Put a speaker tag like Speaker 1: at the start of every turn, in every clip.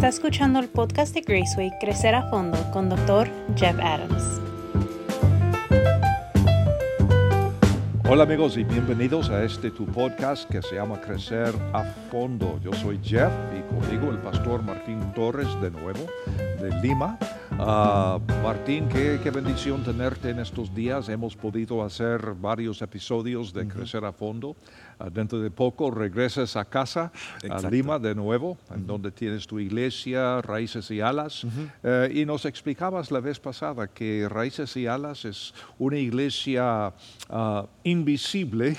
Speaker 1: Está escuchando el podcast de Graceway Crecer a Fondo con Dr. Jeff Adams.
Speaker 2: Hola amigos y bienvenidos a este tu podcast que se llama Crecer a Fondo. Yo soy Jeff y conmigo el pastor Martín Torres de nuevo de Lima. Ah, Martín, qué, bendición tenerte en estos días. Hemos podido hacer varios episodios de Crecer a Fondo. Ah, dentro de poco regresas a casa, a Lima de nuevo, en donde tienes tu iglesia, Raíces y Alas. Eh, y nos explicabas la vez pasada que Raíces y Alas es una iglesia uh, invisible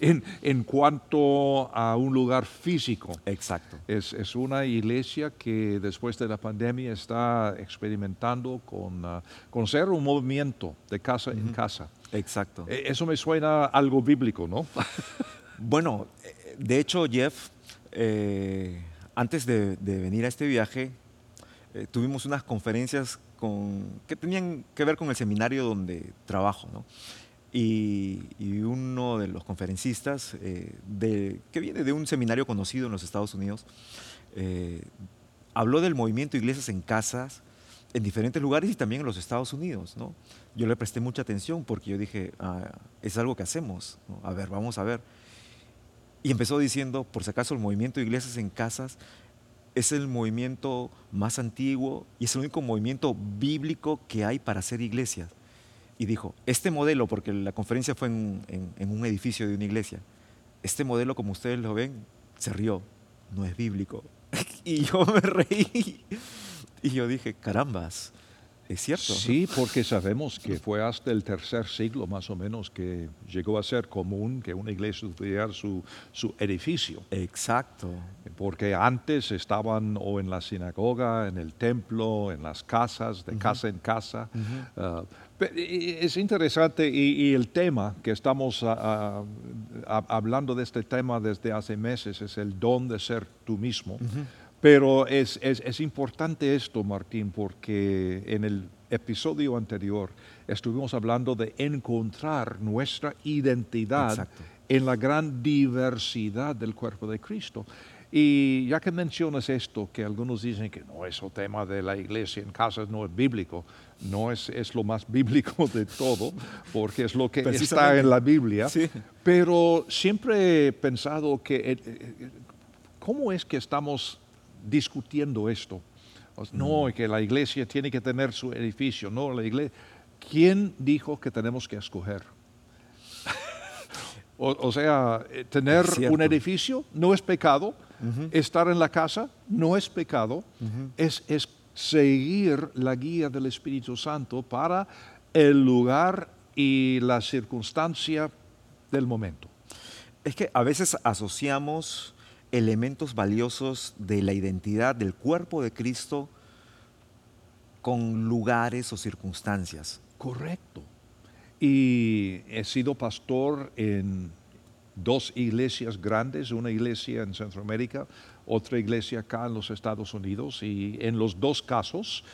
Speaker 2: en, en, cuanto a un lugar físico.
Speaker 3: Exacto.
Speaker 2: Es, es, una iglesia que después de la pandemia está experimentando con, uh, con ser un movimiento de casa en casa.
Speaker 3: Exacto.
Speaker 2: E, eso me suena algo bíblico, ¿no?
Speaker 3: bueno, eh, de hecho, Jeff, eh, antes de, de, venir a este viaje, eh, tuvimos unas conferencias con, que tenían que ver con el seminario donde trabajo, ¿no? Y, uno de los conferencistas, eh, que viene de un seminario conocido en los Estados Unidos, eh, habló del movimiento Iglesias en Casas en diferentes lugares y también en los Estados Unidos. ¿no? Yo le presté mucha atención porque yo dije, ah, es algo que hacemos, a ver, vamos a ver. Y empezó diciendo, por si acaso, el movimiento Iglesias en Casas es el movimiento más antiguo y es el único movimiento bíblico que hay para hacer iglesias y dijo, este modelo, porque la conferencia fue en, un edificio de una iglesia, este modelo como ustedes lo ven, se rió, no es bíblico. y yo me reí y yo dije, carambas, es cierto.
Speaker 2: Sí, porque sabemos que fue hasta el tercer siglo más o menos que llegó a ser común que una iglesia tuviera su, su edificio.
Speaker 3: Exacto.
Speaker 2: Porque antes estaban o en la sinagoga, en el templo, en las casas, de casa en casa. Es interesante y, el tema que estamos ah, ah, hablando de este tema desde hace meses es el don de ser tú mismo. Pero es, es, importante esto, Martín, porque en el episodio anterior estuvimos hablando de encontrar nuestra identidad en la gran diversidad del cuerpo de Cristo. Y ya que mencionas esto, que algunos dicen que no, es el tema de la iglesia en casa no es bíblico, no es, es lo más bíblico de todo, porque es lo que está en la Biblia, pero siempre he pensado que, eh, eh, ¿cómo es que estamos discutiendo esto? No, mm. que la iglesia tiene que tener su edificio, no, la iglesia. ¿Quién dijo que tenemos que escoger? o, sea, eh, tener un edificio no es pecado, Estar en la casa no es pecado, es, es seguir la guía del Espíritu Santo para el lugar y la circunstancia del momento.
Speaker 3: Es que a veces asociamos elementos valiosos de la identidad del cuerpo de Cristo con lugares o circunstancias.
Speaker 2: Correcto. Y he sido pastor en dos iglesias grandes, una iglesia en Centroamérica, otra iglesia acá en los Estados Unidos y en los dos casos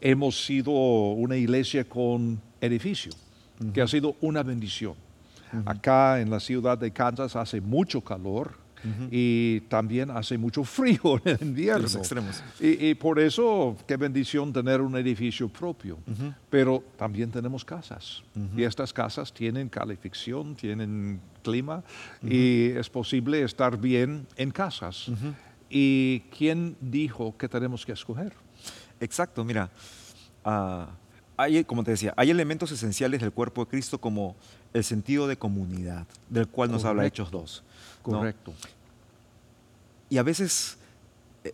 Speaker 2: hemos sido una iglesia con edificio, que ha sido una bendición. Acá en la ciudad de Kansas hace mucho calor, y también hace mucho frío en el invierno.
Speaker 3: Los extremos.
Speaker 2: Y, por eso, qué bendición tener un edificio propio. Pero también tenemos casas. Y estas casas tienen calefacción, tienen clima y es posible estar bien en casas. ¿Y quién dijo que tenemos que escoger?
Speaker 3: Exacto, mira. Ah, hay, como te decía, hay elementos esenciales del cuerpo de Cristo como el sentido de comunidad, del cual nos habla Hechos 2.
Speaker 2: Correcto.
Speaker 3: Y a veces, eh,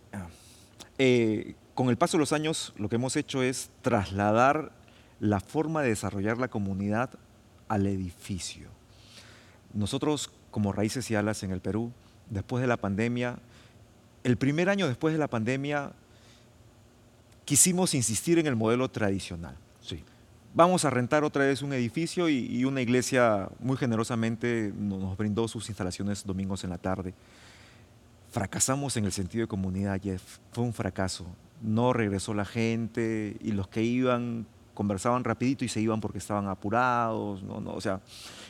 Speaker 3: eh, con el paso de los años, lo que hemos hecho es trasladar la forma de desarrollar la comunidad al edificio. Nosotros, como Raíces y Alas en el Perú, después de la pandemia, el primer año después de la pandemia, quisimos insistir en el modelo tradicional. Vamos a rentar otra vez un edificio y, una iglesia muy generosamente nos brindó sus instalaciones domingos en la tarde. Fracasamos en el sentido de comunidad, Jeff. Fue un fracaso. No regresó la gente y los que iban conversaban rapidito y se iban porque estaban apurados, no, o sea,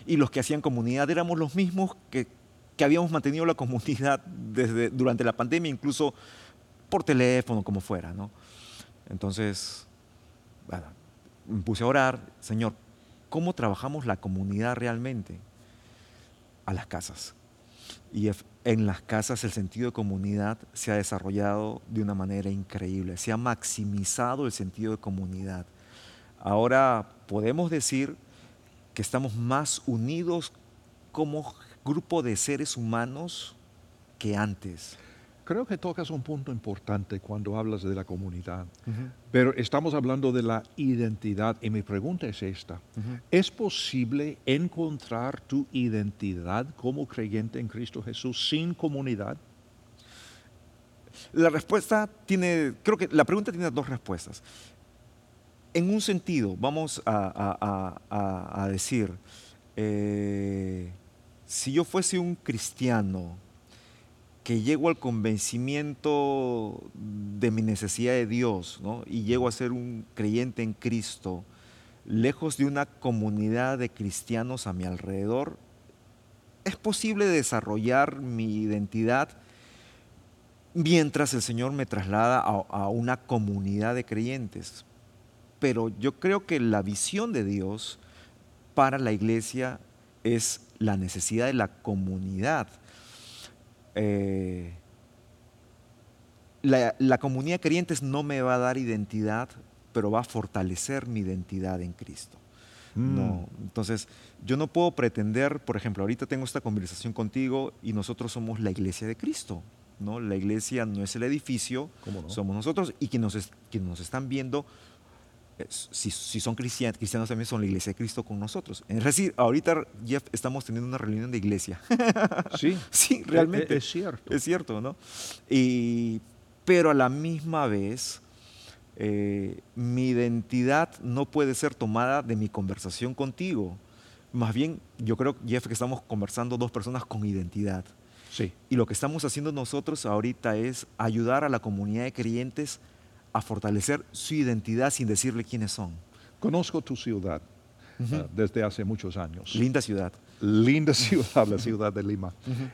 Speaker 3: y los que hacían comunidad éramos los mismos que, habíamos mantenido la comunidad desde, durante la pandemia, incluso por teléfono, como fuera. Entonces, me puse a orar, Señor, ¿cómo trabajamos la comunidad realmente? A las casas. Y en las casas el sentido de comunidad se ha desarrollado de una manera increíble, se ha maximizado el sentido de comunidad. Ahora podemos decir que estamos más unidos como grupo de seres humanos que antes.
Speaker 2: Creo que tocas un punto importante cuando hablas de la comunidad, pero estamos hablando de la identidad y mi pregunta es esta. ¿Es posible encontrar tu identidad como creyente en Cristo Jesús sin comunidad?
Speaker 3: La respuesta tiene, creo que la pregunta tiene dos respuestas. En un sentido, vamos a, decir, eh, si yo fuese un cristiano, que llego al convencimiento de mi necesidad de Dios y llego a ser un creyente en Cristo, lejos de una comunidad de cristianos a mi alrededor, es posible desarrollar mi identidad mientras el Señor me traslada a, a una comunidad de creyentes. Pero yo creo que la visión de Dios para la iglesia es la necesidad de la comunidad eh, la, comunidad de creyentes no me va a dar identidad, pero va a fortalecer mi identidad en Cristo. No, mm. entonces, yo no puedo pretender, por ejemplo, ahorita tengo esta conversación contigo y nosotros somos la iglesia de Cristo. ¿no? La iglesia no es el edificio, somos nosotros y quienes nos, quienes nos están viendo si, son cristianos, cristianos también son la iglesia de Cristo con nosotros. Es decir, ahorita, Jeff, estamos teniendo una reunión de iglesia.
Speaker 2: Sí,
Speaker 3: sí, realmente.
Speaker 2: Es, cierto.
Speaker 3: Es cierto, ¿no? Y, pero a la misma vez, eh, mi identidad no puede ser tomada de mi conversación contigo. Más bien, yo creo, Jeff, que estamos conversando dos personas con identidad.
Speaker 2: Sí.
Speaker 3: Y lo que estamos haciendo nosotros ahorita es ayudar a la comunidad de creyentes a fortalecer su identidad sin decirle quiénes son.
Speaker 2: Conozco tu ciudad ah, desde hace muchos años.
Speaker 3: Linda ciudad.
Speaker 2: Linda ciudad, la ciudad de Lima.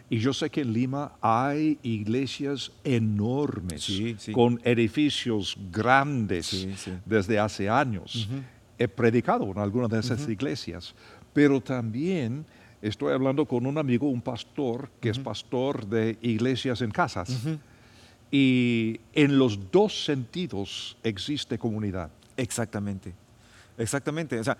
Speaker 2: Y yo sé que en Lima hay iglesias enormes, con edificios grandes desde hace años. He predicado en algunas de esas iglesias, pero también estoy hablando con un amigo, un pastor, que es pastor de iglesias en casas. Y en los dos sentidos existe comunidad.
Speaker 3: Exactamente, exactamente. O sea,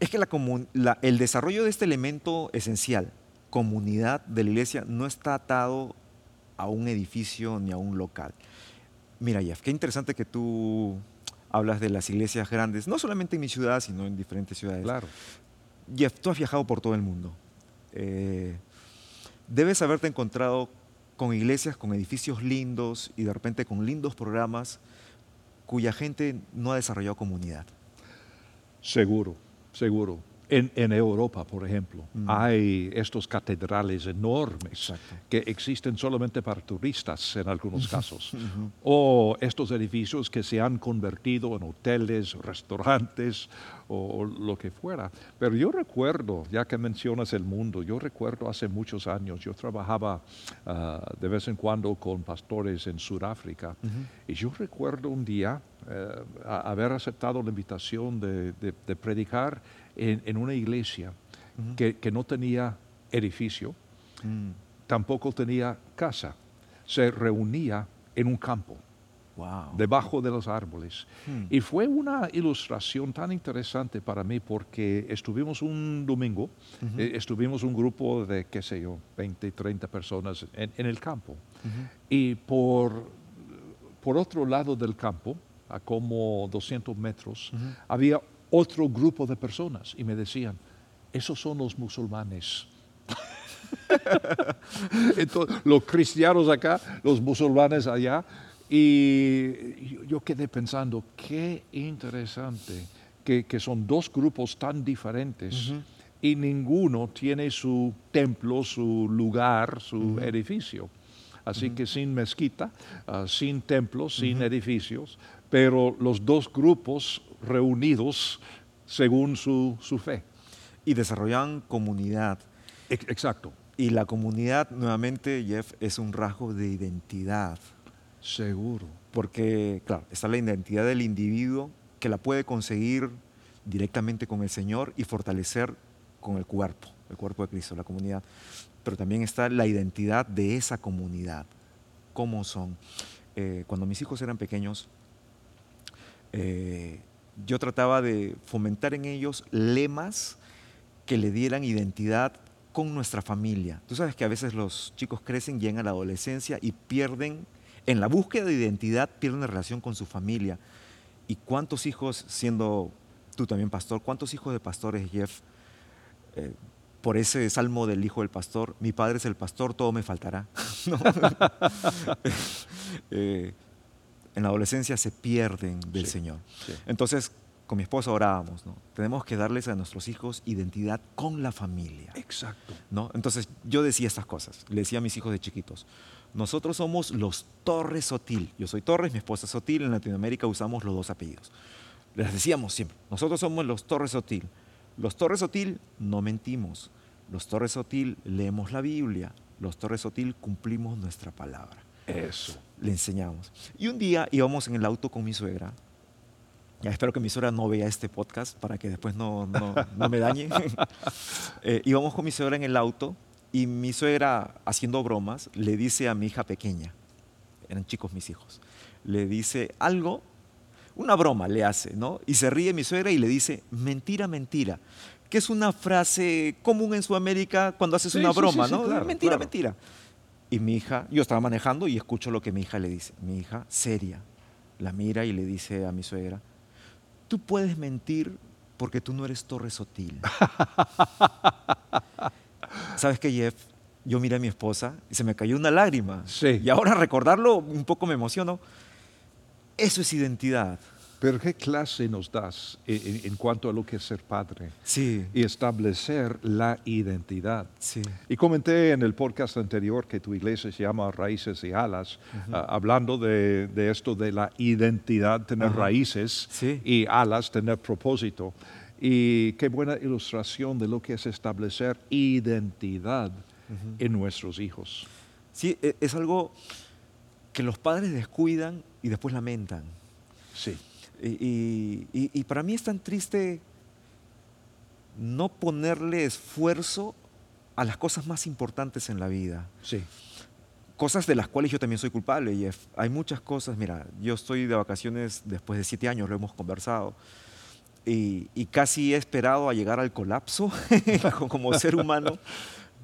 Speaker 3: es que la, el desarrollo de este elemento esencial, comunidad de la iglesia, no está atado a un edificio ni a un local. Mira, Jeff, qué interesante que tú hablas de las iglesias grandes, no solamente en mi ciudad, sino en diferentes ciudades.
Speaker 2: Claro.
Speaker 3: Jeff, tú has viajado por todo el mundo. Eh, debes haberte encontrado con iglesias, con edificios lindos y de repente con lindos programas cuya gente no ha desarrollado comunidad.
Speaker 2: Seguro, seguro. En, Europa, por ejemplo, mm. hay estos catedrales enormes que existen solamente para turistas en algunos casos. O estos edificios que se han convertido en hoteles, restaurantes o, lo que fuera. Pero yo recuerdo, ya que mencionas el mundo, yo recuerdo hace muchos años, yo trabajaba ah, de vez en cuando con pastores en Sudáfrica y yo recuerdo un día eh, haber aceptado la invitación de, de predicar en, una iglesia que, no tenía edificio, mm. tampoco tenía casa, se reunía en un campo. debajo de los árboles. Hmm. Y fue una ilustración tan interesante para mí porque estuvimos un domingo, eh, estuvimos un grupo de, qué sé yo, 20, 30 personas en, el campo. Y por, por otro lado del campo, a como 200 metros, había otro grupo de personas y me decían, esos son los musulmanes. Entonces, los cristianos acá, los musulmanes allá, y yo quedé pensando, qué interesante que, son dos grupos tan diferentes y ninguno tiene su templo, su lugar, su edificio. Así que sin mezquita, ah, sin templos, sin edificios, pero los dos grupos reunidos según su, fe.
Speaker 3: Y desarrollan comunidad.
Speaker 2: Exacto.
Speaker 3: Y la comunidad, nuevamente, Jeff, es un rasgo de identidad.
Speaker 2: Seguro.
Speaker 3: Porque, claro, está la identidad del individuo que la puede conseguir directamente con el Señor y fortalecer con el cuerpo, el cuerpo de Cristo, la comunidad. Pero también está la identidad de esa comunidad, cómo son. Eh, cuando mis hijos eran pequeños, eh, yo trataba de fomentar en ellos lemas que le dieran identidad con nuestra familia. Tú sabes que a veces los chicos crecen, llegan a la adolescencia y pierden, en la búsqueda de identidad, pierden la relación con su familia. ¿Y cuántos hijos, siendo tú también pastor, cuántos hijos de pastores, Jeff, eh, por ese salmo del hijo del pastor, mi padre es el pastor, todo me faltará? Eh, en la adolescencia se pierden del Señor. Entonces, con mi esposa orábamos, ¿no? Tenemos que darles a nuestros hijos identidad con la familia.
Speaker 2: Exacto.
Speaker 3: ¿no? Entonces, yo decía estas cosas, le decía a mis hijos de chiquitos, nosotros somos los Torres Sotil. Yo soy Torres, mi esposa es Sotil, en Latinoamérica usamos los dos apellidos. Les decíamos siempre, nosotros somos los Torres Sotil. Los Torres Sotil no mentimos. Los Torres Sotil leemos la Biblia. Los Torres Sotil cumplimos nuestra palabra.
Speaker 2: Eso.
Speaker 3: Le enseñamos. Y un día íbamos en el auto con mi suegra. Ya espero que mi suegra no vea este podcast para que después no, no, me dañe. eh, íbamos con mi suegra en el auto y mi suegra, haciendo bromas, le dice a mi hija pequeña, eran chicos mis hijos, le dice algo, una broma le hace, ¿no? Y se ríe mi suegra y le dice, mentira, mentira que es una frase común en Sudamérica cuando haces una broma, ¿no? mentira, mentira. Y mi hija, yo estaba manejando y escucho lo que mi hija le dice. Mi hija, seria, la mira y le dice a mi suegra, tú puedes mentir porque tú no eres Torre Sotil. ¿Sabes qué, Jeff? Yo miré a mi esposa y se me cayó una lágrima.
Speaker 2: Sí.
Speaker 3: Y ahora recordarlo un poco me emociono. Eso es identidad.
Speaker 2: Pero ¿qué clase nos das en, cuanto a lo que es ser padre?
Speaker 3: Sí.
Speaker 2: Y establecer la identidad.
Speaker 3: Sí.
Speaker 2: Y comenté en el podcast anterior que tu iglesia se llama Raíces y Alas, ah, hablando de, esto de la identidad, tener raíces y alas, tener propósito. Y qué buena ilustración de lo que es establecer identidad en nuestros hijos.
Speaker 3: Sí, e, es algo que los padres descuidan y después lamentan.
Speaker 2: Sí.
Speaker 3: Y, para mí es tan triste no ponerle esfuerzo a las cosas más importantes en la vida.
Speaker 2: Sí.
Speaker 3: Cosas de las cuales yo también soy culpable, Jeff. Hay muchas cosas, mira, yo estoy de vacaciones después de siete años, lo hemos conversado, y, casi he esperado a llegar al colapso como ser humano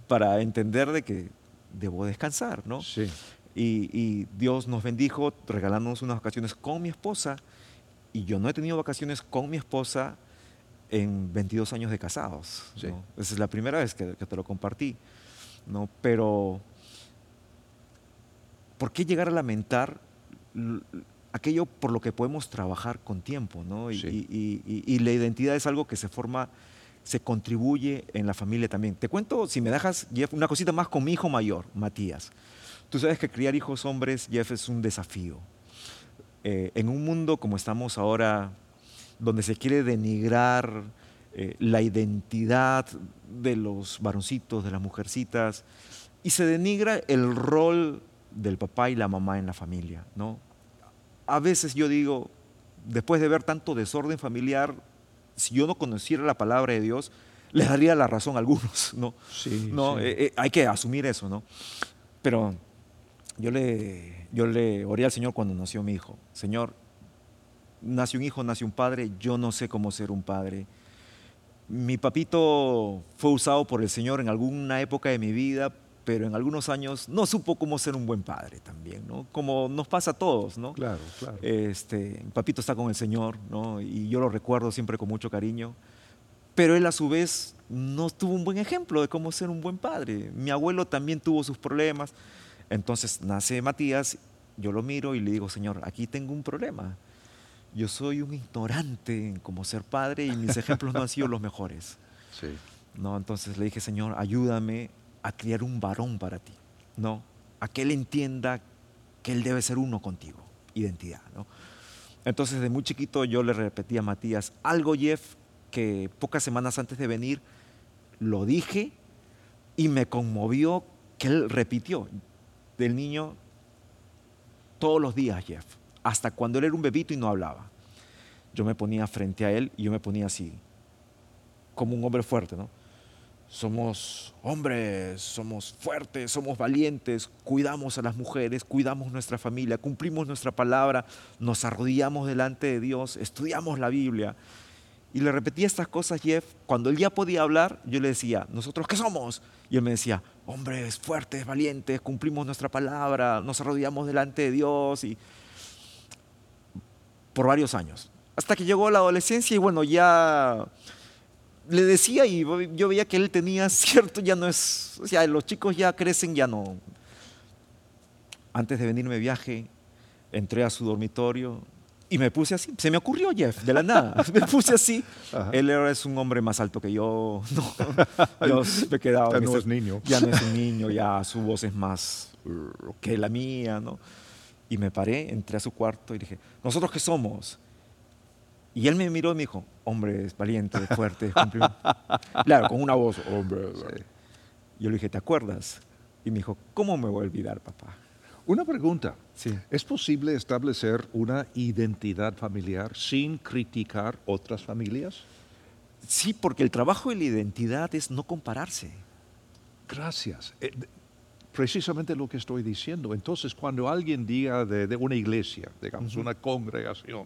Speaker 3: para entender de que debo descansar, ¿no?
Speaker 2: Sí.
Speaker 3: Y, y Dios nos bendijo regalándonos unas vacaciones con mi esposa y yo no he tenido vacaciones con mi esposa en 22 años de casados. Esa es la primera vez que, te lo compartí. ¿no? Pero, ¿por qué llegar a lamentar aquello por lo que podemos trabajar con tiempo? ¿no? Y, la identidad es algo que se forma, se contribuye en la familia también. Te cuento, si me dejas, Jeff, una cosita más con mi hijo mayor, Matías. Tú sabes que criar hijos hombres, Jeff, es un desafío. Eh, en un mundo como estamos ahora, donde se quiere denigrar eh, la identidad de los varoncitos, de las mujercitas, y se denigra el rol del papá y la mamá en la familia, ¿no? A veces yo digo, después de ver tanto desorden familiar, si yo no conociera la palabra de Dios, les daría la razón a algunos, ¿no?
Speaker 2: Sí,
Speaker 3: ¿No? Eh, hay que asumir eso, ¿no? Pero yo le, yo le oré al Señor cuando nació mi hijo. Señor, nace un hijo, nace un padre, yo no sé cómo ser un padre. Mi papito fue usado por el Señor en alguna época de mi vida, pero en algunos años no supo cómo ser un buen padre también, ¿no? Como nos pasa a todos, ¿no?
Speaker 2: Claro, claro.
Speaker 3: Este, mi papito está con el Señor, ¿no? Y yo lo recuerdo siempre con mucho cariño, pero él a su vez no tuvo un buen ejemplo de cómo ser un buen padre. Mi abuelo también tuvo sus problemas. Entonces nace Matías, yo lo miro y le digo, Señor, aquí tengo un problema. Yo soy un ignorante en cómo ser padre y mis ejemplos no han sido los mejores.
Speaker 2: Sí.
Speaker 3: ¿No? Entonces le dije, Señor, ayúdame a criar un varón para ti. ¿no? A que él entienda que él debe ser uno contigo. Identidad. ¿no? Entonces, de muy chiquito yo le repetí a Matías algo, Jeff, que pocas semanas antes de venir lo dije y me conmovió que él repitió del niño, todos los días, Jeff, hasta cuando él era un bebito y no hablaba. Yo me ponía frente a él y yo me ponía así, como un hombre fuerte, ¿no? Somos hombres, somos fuertes, somos valientes, cuidamos a las mujeres, cuidamos nuestra familia, cumplimos nuestra palabra, nos arrodillamos delante de Dios, estudiamos la Biblia. Y le repetía estas cosas, Jeff. Cuando él ya podía hablar, yo le decía, ¿nosotros qué somos? Y él me decía, hombres fuertes, valientes, cumplimos nuestra palabra, nos arrodillamos delante de Dios. Y por varios años. Hasta que llegó la adolescencia y bueno, ya le decía y yo veía que él tenía cierto, ya no es, o sea, los chicos ya crecen, ya no. Antes de venirme de viaje, entré a su dormitorio y me puse así. Se me ocurrió Jeff, de la nada. Me puse así. Él es un hombre más alto que yo. No, yo me quedaba.
Speaker 2: Ya no es niño.
Speaker 3: Ya no es un niño, ya su voz es más que la mía, ¿no? Y me paré, entré a su cuarto y dije, ¿nosotros qué somos? Y él me miró y me dijo, hombres valientes, fuertes, Claro, con una voz, hombre. Yo le dije, ¿te acuerdas? Y me dijo, ¿cómo me voy a olvidar, papá?
Speaker 2: Una pregunta.
Speaker 3: Sí.
Speaker 2: ¿Es posible establecer una identidad familiar sin criticar otras familias?
Speaker 3: Sí, porque el trabajo de la identidad es no compararse.
Speaker 2: Gracias. Eh, precisamente lo que estoy diciendo. Entonces, cuando alguien diga de, una iglesia, digamos, una congregación,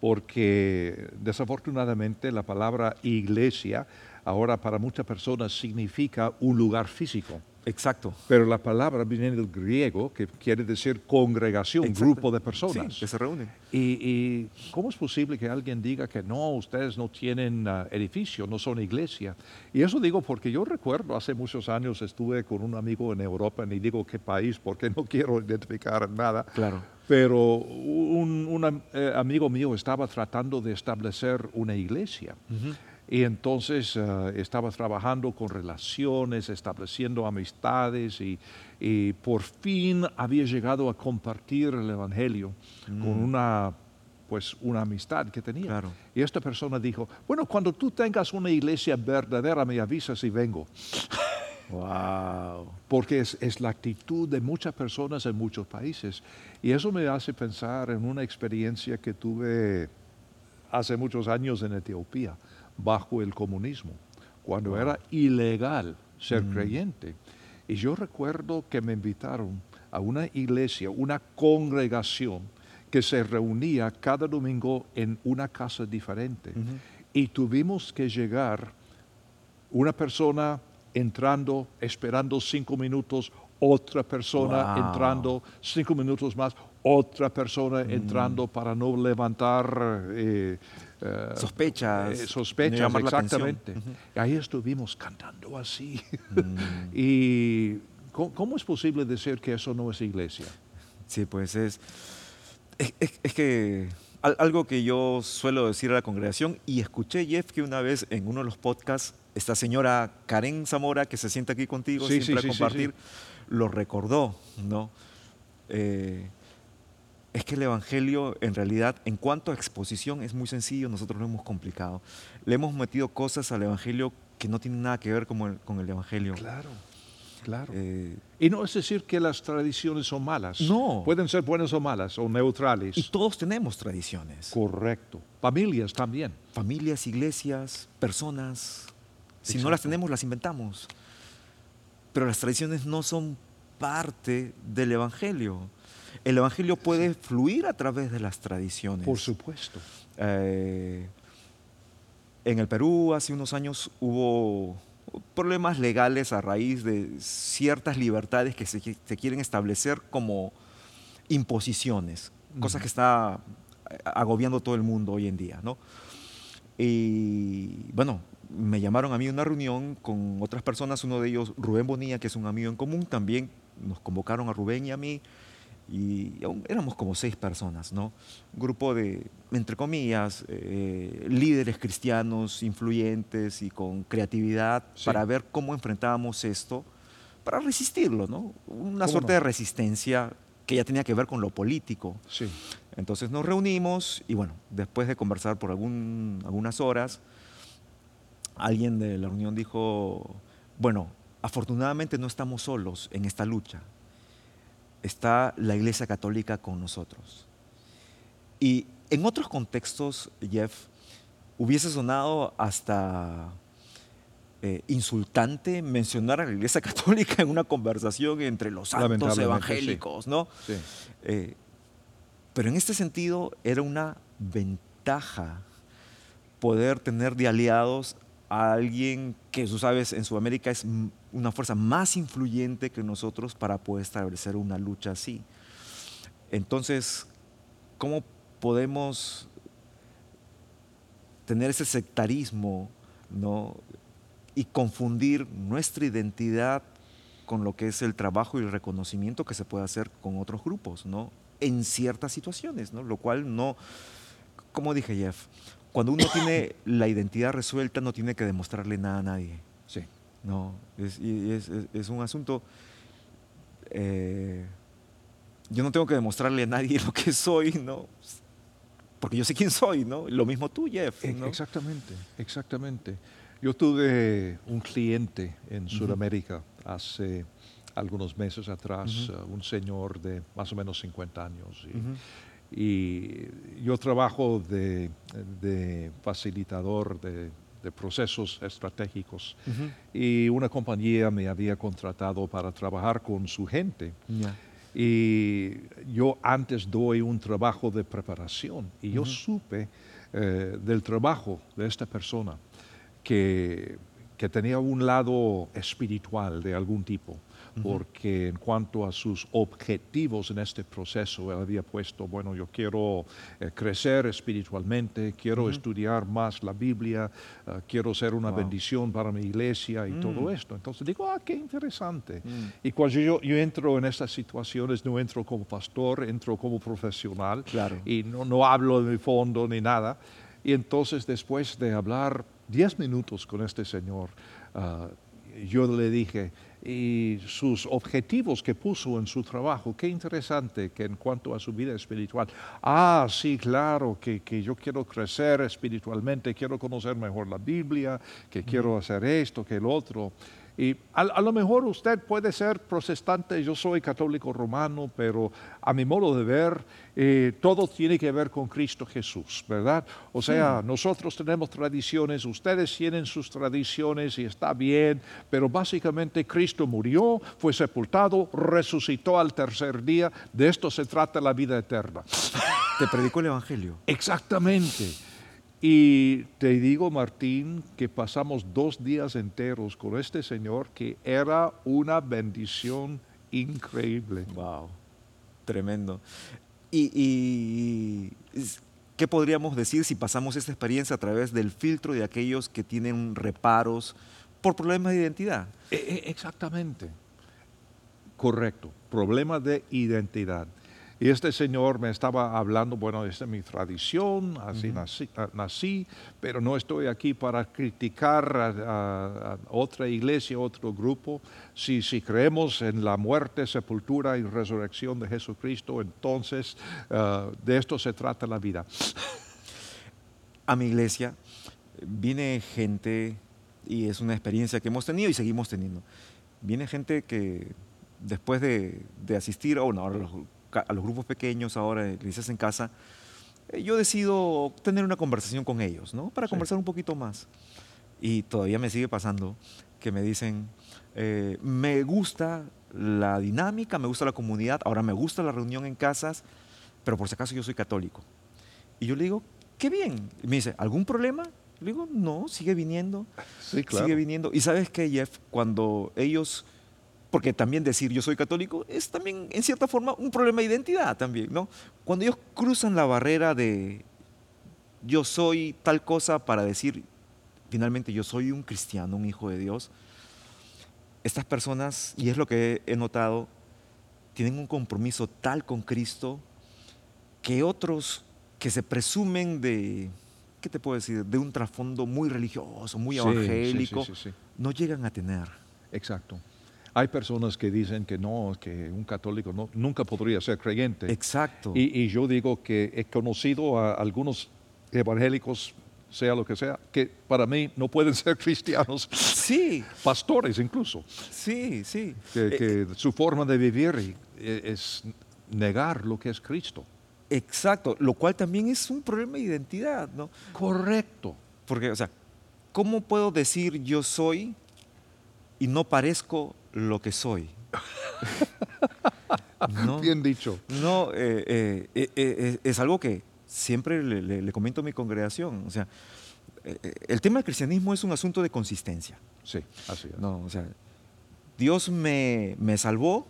Speaker 2: porque desafortunadamente la palabra iglesia ahora para muchas personas significa un lugar físico.
Speaker 3: Exacto.
Speaker 2: Pero la palabra viene del griego, que quiere decir congregación, grupo de personas.
Speaker 3: Sí, que se reúnen.
Speaker 2: Y, cómo es posible que alguien diga que no, ustedes no tienen uh, edificio, no son iglesia? Y eso digo porque yo recuerdo, hace muchos años estuve con un amigo en Europa, ni digo qué país, porque no quiero identificar nada.
Speaker 3: Claro.
Speaker 2: Pero un, eh, amigo mío estaba tratando de establecer una iglesia. Y entonces eh, estaba trabajando con relaciones, estableciendo amistades y, por fin había llegado a compartir el Evangelio con mm. una, pues, una amistad que tenía. Y esta persona dijo, bueno, cuando tú tengas una iglesia verdadera me avisas y vengo.
Speaker 3: Wow.
Speaker 2: Porque es, es, la actitud de muchas personas en muchos países. Y eso me hace pensar en una experiencia que tuve hace muchos años en Etiopía bajo el comunismo, cuando era ilegal ser mm. creyente. Y yo recuerdo que me invitaron a una iglesia, una congregación que se reunía cada domingo en una casa diferente. Y tuvimos que llegar una persona entrando, esperando cinco minutos, otra persona entrando, cinco minutos más, otra persona mm. entrando para no levantar eh,
Speaker 3: eh, sospechas.
Speaker 2: Eh, sospechas, exactamente. Ahí estuvimos cantando así. Mm. y ¿cómo, es posible decir que eso no es iglesia?
Speaker 3: Sí, pues es, es, que algo que yo suelo decir a la congregación, y escuché, Jeff, que una vez en uno de los podcasts, esta señora Karen Zamora, que se sienta aquí contigo siempre a compartir, lo recordó, ¿no? Eh, es que el Evangelio, en realidad, en cuanto a exposición, es muy sencillo, nosotros lo hemos complicado. Le hemos metido cosas al Evangelio que no tienen nada que ver con el, con el Evangelio.
Speaker 2: Claro, claro. Eh, y no es decir que las tradiciones son malas.
Speaker 3: No.
Speaker 2: Pueden ser buenas o malas, o neutrales.
Speaker 3: Y todos tenemos tradiciones.
Speaker 2: Correcto. Familias también.
Speaker 3: Familias, iglesias, personas. Si no las tenemos, las inventamos. Pero las tradiciones no son parte del Evangelio el Evangelio puede fluir a través de las tradiciones.
Speaker 2: Por supuesto.
Speaker 3: Eh, en el Perú hace unos años hubo problemas legales a raíz de ciertas libertades que se, quieren establecer como imposiciones, cosas que está agobiando todo el mundo hoy en día. ¿no? Y bueno, me llamaron a mí a una reunión con otras personas, uno de ellos Rubén Bonilla, que es un amigo en común, también nos convocaron a Rubén y a mí y éramos como seis personas, ¿no? Un grupo de, entre comillas, eh, líderes cristianos influyentes y con creatividad para ver cómo enfrentábamos esto, para resistirlo, ¿no? Una suerte de resistencia que ya tenía que ver con lo político.
Speaker 2: Sí.
Speaker 3: Entonces nos reunimos y bueno, después de conversar por algún, algunas horas, alguien de la reunión dijo, bueno, afortunadamente no estamos solos en esta lucha está la Iglesia Católica con nosotros. Y en otros contextos, Jeff, hubiese sonado hasta eh, insultante mencionar a la Iglesia Católica en una conversación entre los santos evangélicos, ¿no?
Speaker 2: Sí.
Speaker 3: Eh, pero en este sentido era una ventaja poder tener de aliados a alguien que, tú sabes, en Sudamérica es una fuerza más influyente que nosotros para poder establecer una lucha así. Entonces, ¿cómo podemos tener ese sectarismo ¿no? y confundir nuestra identidad con lo que es el trabajo y el reconocimiento que se puede hacer con otros grupos, ¿no? En ciertas situaciones, ¿no? Lo cual no, como dije Jeff, cuando uno tiene la identidad resuelta no tiene que demostrarle nada a nadie.
Speaker 2: Sí.
Speaker 3: No, es, es, es un asunto... Eh, yo no tengo que demostrarle a nadie lo que soy, ¿no? Porque yo sé quién soy, ¿no? Lo mismo tú, Jeff. ¿no?
Speaker 2: Exactamente, exactamente. Yo tuve un cliente en Sudamérica hace algunos meses atrás, uh, un señor de más o menos 50 años. Y, uh -huh. Y yo trabajo de, de facilitador de, de, procesos estratégicos uh -huh. y una compañía me había contratado para trabajar con su gente.
Speaker 3: Yeah.
Speaker 2: Y yo antes doy un trabajo de preparación y yo supe eh, del trabajo de esta persona que, que, tenía un lado espiritual de algún tipo. Porque en cuanto a sus objetivos en este proceso, él había puesto, bueno, yo quiero eh, crecer espiritualmente, quiero uh -huh. estudiar más la Biblia, uh, quiero ser una wow. bendición para mi iglesia y mm. todo esto. Entonces digo, ah, qué interesante. Mm. Y cuando yo, yo, entro en estas situaciones, no entro como pastor, entro como profesional
Speaker 3: claro.
Speaker 2: y no, no hablo de mi fondo ni nada. Y entonces después de hablar 10 minutos con este señor, uh, yo le dije, y sus objetivos que puso en su trabajo, qué interesante que en cuanto a su vida espiritual, ah, sí, claro, que, que yo quiero crecer espiritualmente, quiero conocer mejor la Biblia, que mm. quiero hacer esto, que el otro. Y a, a, lo mejor usted puede ser protestante, yo soy católico romano, pero a mi modo de ver, eh, todo tiene que ver con Cristo Jesús, ¿verdad? O sea, sí. nosotros tenemos tradiciones, ustedes tienen sus tradiciones y está bien, pero básicamente Cristo murió, fue sepultado, resucitó al tercer día, de esto se trata la vida eterna.
Speaker 3: Te predicó el Evangelio.
Speaker 2: Exactamente. Y te digo, Martín, que pasamos dos días enteros con este señor que era una bendición increíble.
Speaker 3: Wow, tremendo. Y, y, qué podríamos decir si pasamos esta experiencia a través del filtro de aquellos que tienen reparos por problemas de identidad?
Speaker 2: Exactamente. Correcto. Problemas de identidad. Y este señor me estaba hablando, bueno, esta es mi tradición, así uh -huh. nací, nací, pero no estoy aquí para criticar a, a, a, otra iglesia, otro grupo. Si, si creemos en la muerte, sepultura y resurrección de Jesucristo, entonces uh, de esto se trata la vida.
Speaker 3: A mi iglesia viene gente, y es una experiencia que hemos tenido y seguimos teniendo, viene gente que después de, de asistir, o no, ahora los a los grupos pequeños ahora, iglesias en casa, eh, yo decido tener una conversación con ellos, ¿no? Para sí. conversar un poquito más. Y todavía me sigue pasando que me dicen, eh, me gusta la dinámica, me gusta la comunidad, ahora me gusta la reunión en casas, pero por si acaso yo soy católico. Y yo le digo, qué bien. Y me dice, ¿algún problema? Le digo, no, sigue viniendo.
Speaker 2: Sí, claro.
Speaker 3: Sigue viniendo. Y sabes qué, Jeff, cuando ellos porque también decir yo soy católico es también en cierta forma un problema de identidad también, ¿no? Cuando ellos cruzan la barrera de yo soy tal cosa para decir finalmente yo soy un cristiano, un hijo de Dios, estas personas, y es lo que he notado, tienen un compromiso tal con Cristo que otros que se presumen de, ¿qué te puedo decir?, de un trasfondo muy religioso, muy
Speaker 2: sí,
Speaker 3: evangélico,
Speaker 2: sí, sí,
Speaker 3: no llegan a tener.
Speaker 2: Exacto. Hay personas que dicen que no, que un católico no, nunca podría ser creyente.
Speaker 3: Exacto.
Speaker 2: Y, y, yo digo que he conocido a algunos evangélicos, sea lo que sea, que para mí no pueden ser cristianos.
Speaker 3: Sí.
Speaker 2: Pastores incluso.
Speaker 3: Sí, sí.
Speaker 2: Que, que eh, su forma de vivir e- es negar lo que es Cristo.
Speaker 3: Exacto, lo cual también es un problema de identidad, ¿no?
Speaker 2: Correcto.
Speaker 3: Porque, o sea, ¿cómo puedo decir yo soy y no parezco lo que soy? no,
Speaker 2: Bien dicho.
Speaker 3: no eh, eh, eh, es algo que siempre le, le- le comento a mi congregación. O sea, el tema del cristianismo es un asunto de consistencia.
Speaker 2: Sí, así es.
Speaker 3: No, o sea, Dios me, me salvó,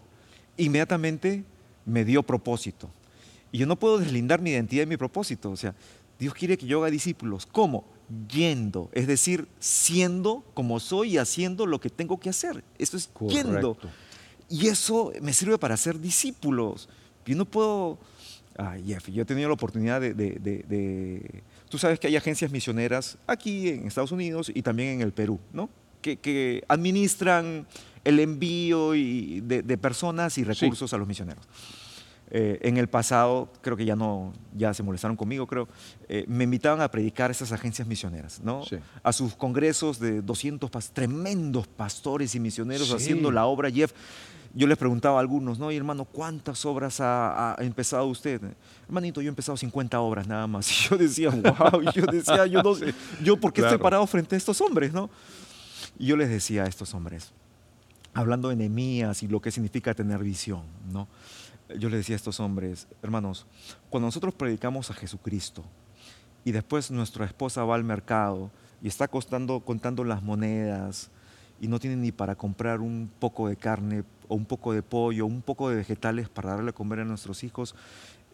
Speaker 3: inmediatamente me dio propósito. Y yo no puedo deslindar mi identidad y mi propósito. O sea, Dios quiere que yo haga discípulos. ¿Cómo? Yendo, es decir, siendo como soy y haciendo lo que tengo que hacer. Eso es yendo.
Speaker 2: Correcto.
Speaker 3: Y eso me sirve para hacer discípulos. Yo no puedo... Ay, Jeff, yo he tenido la oportunidad de, de- de- de- Tú sabes que hay agencias misioneras aquí en Estados Unidos y también en el Perú, ¿no? Que, que administran el envío y de, de personas y recursos a los misioneros. Eh, en el pasado, creo que ya no, ya se molestaron conmigo, creo, eh, me invitaban a predicar a esas agencias misioneras, ¿no?
Speaker 2: Sí.
Speaker 3: A sus congresos de 200 pas- tremendos pastores y misioneros
Speaker 2: Sí.
Speaker 3: haciendo la obra. Jeff, yo les preguntaba a algunos, ¿no? Y hermano, ¿cuántas obras ha, ha empezado usted? Hermanito, yo he empezado 50 obras nada más. Y yo decía, wow, y yo decía, yo no sé, yo por qué
Speaker 2: Claro.
Speaker 3: estoy parado frente a estos hombres, ¿no? Y yo les decía a estos hombres, hablando de Nehemías y lo que significa tener visión, ¿no? Yo les decía a estos hombres, hermanos, cuando nosotros predicamos a Jesucristo y después nuestra esposa va al mercado y está costando, contando las monedas y no tiene ni para comprar un poco de carne o un poco de pollo, un poco de vegetales para darle a comer a nuestros hijos,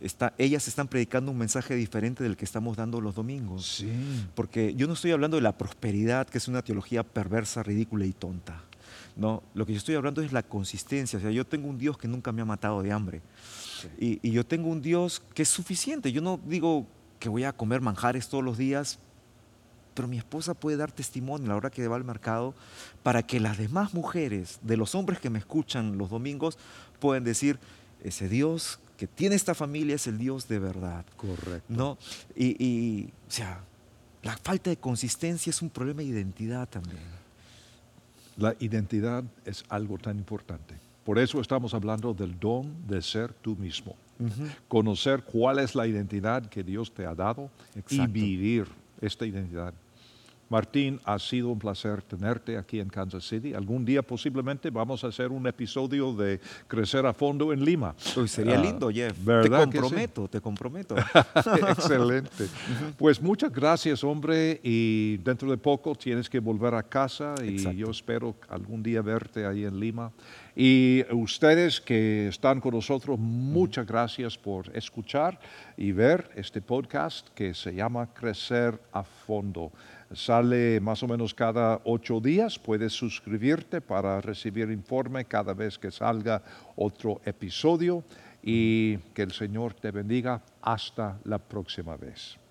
Speaker 3: está, ellas están predicando un mensaje diferente del que estamos dando los domingos.
Speaker 2: Sí.
Speaker 3: Porque yo no estoy hablando de la prosperidad, que es una teología perversa, ridícula y tonta. No, lo que yo estoy hablando es la consistencia. O sea, yo tengo un Dios que nunca me ha matado de hambre. Y, y yo tengo un Dios que es suficiente. Yo no digo que voy a comer manjares todos los días, pero mi esposa puede dar testimonio a la hora que va al mercado para que las demás mujeres, de los hombres que me escuchan los domingos, puedan decir, ese Dios que tiene esta familia es el Dios de verdad.
Speaker 2: Correcto.
Speaker 3: ¿no? Y, y, o sea, la falta de consistencia es un problema de identidad también.
Speaker 2: La identidad es algo tan importante. Por eso estamos hablando del don de ser tú mismo. Conocer cuál es la identidad que Dios te ha dado y vivir esta identidad. Martín, ha sido un placer tenerte aquí en Kansas City. Algún día posiblemente vamos a hacer un episodio de Crecer a Fondo en Lima.
Speaker 3: Uy, sería
Speaker 2: Ah,
Speaker 3: lindo, Jeff. Te
Speaker 2: ¿verdad sí?
Speaker 3: comprometo, te comprometo.
Speaker 2: Excelente. Pues muchas gracias, hombre. Y dentro de poco tienes que volver a casa y
Speaker 3: Exacto.
Speaker 2: yo espero algún día verte ahí en Lima. Y ustedes que están con nosotros, muchas gracias por escuchar y ver este podcast que se llama Crecer a Fondo. Sale más o menos cada ocho días. Puedes suscribirte para recibir informe cada vez que salga otro episodio y que el Señor te bendiga hasta la próxima vez.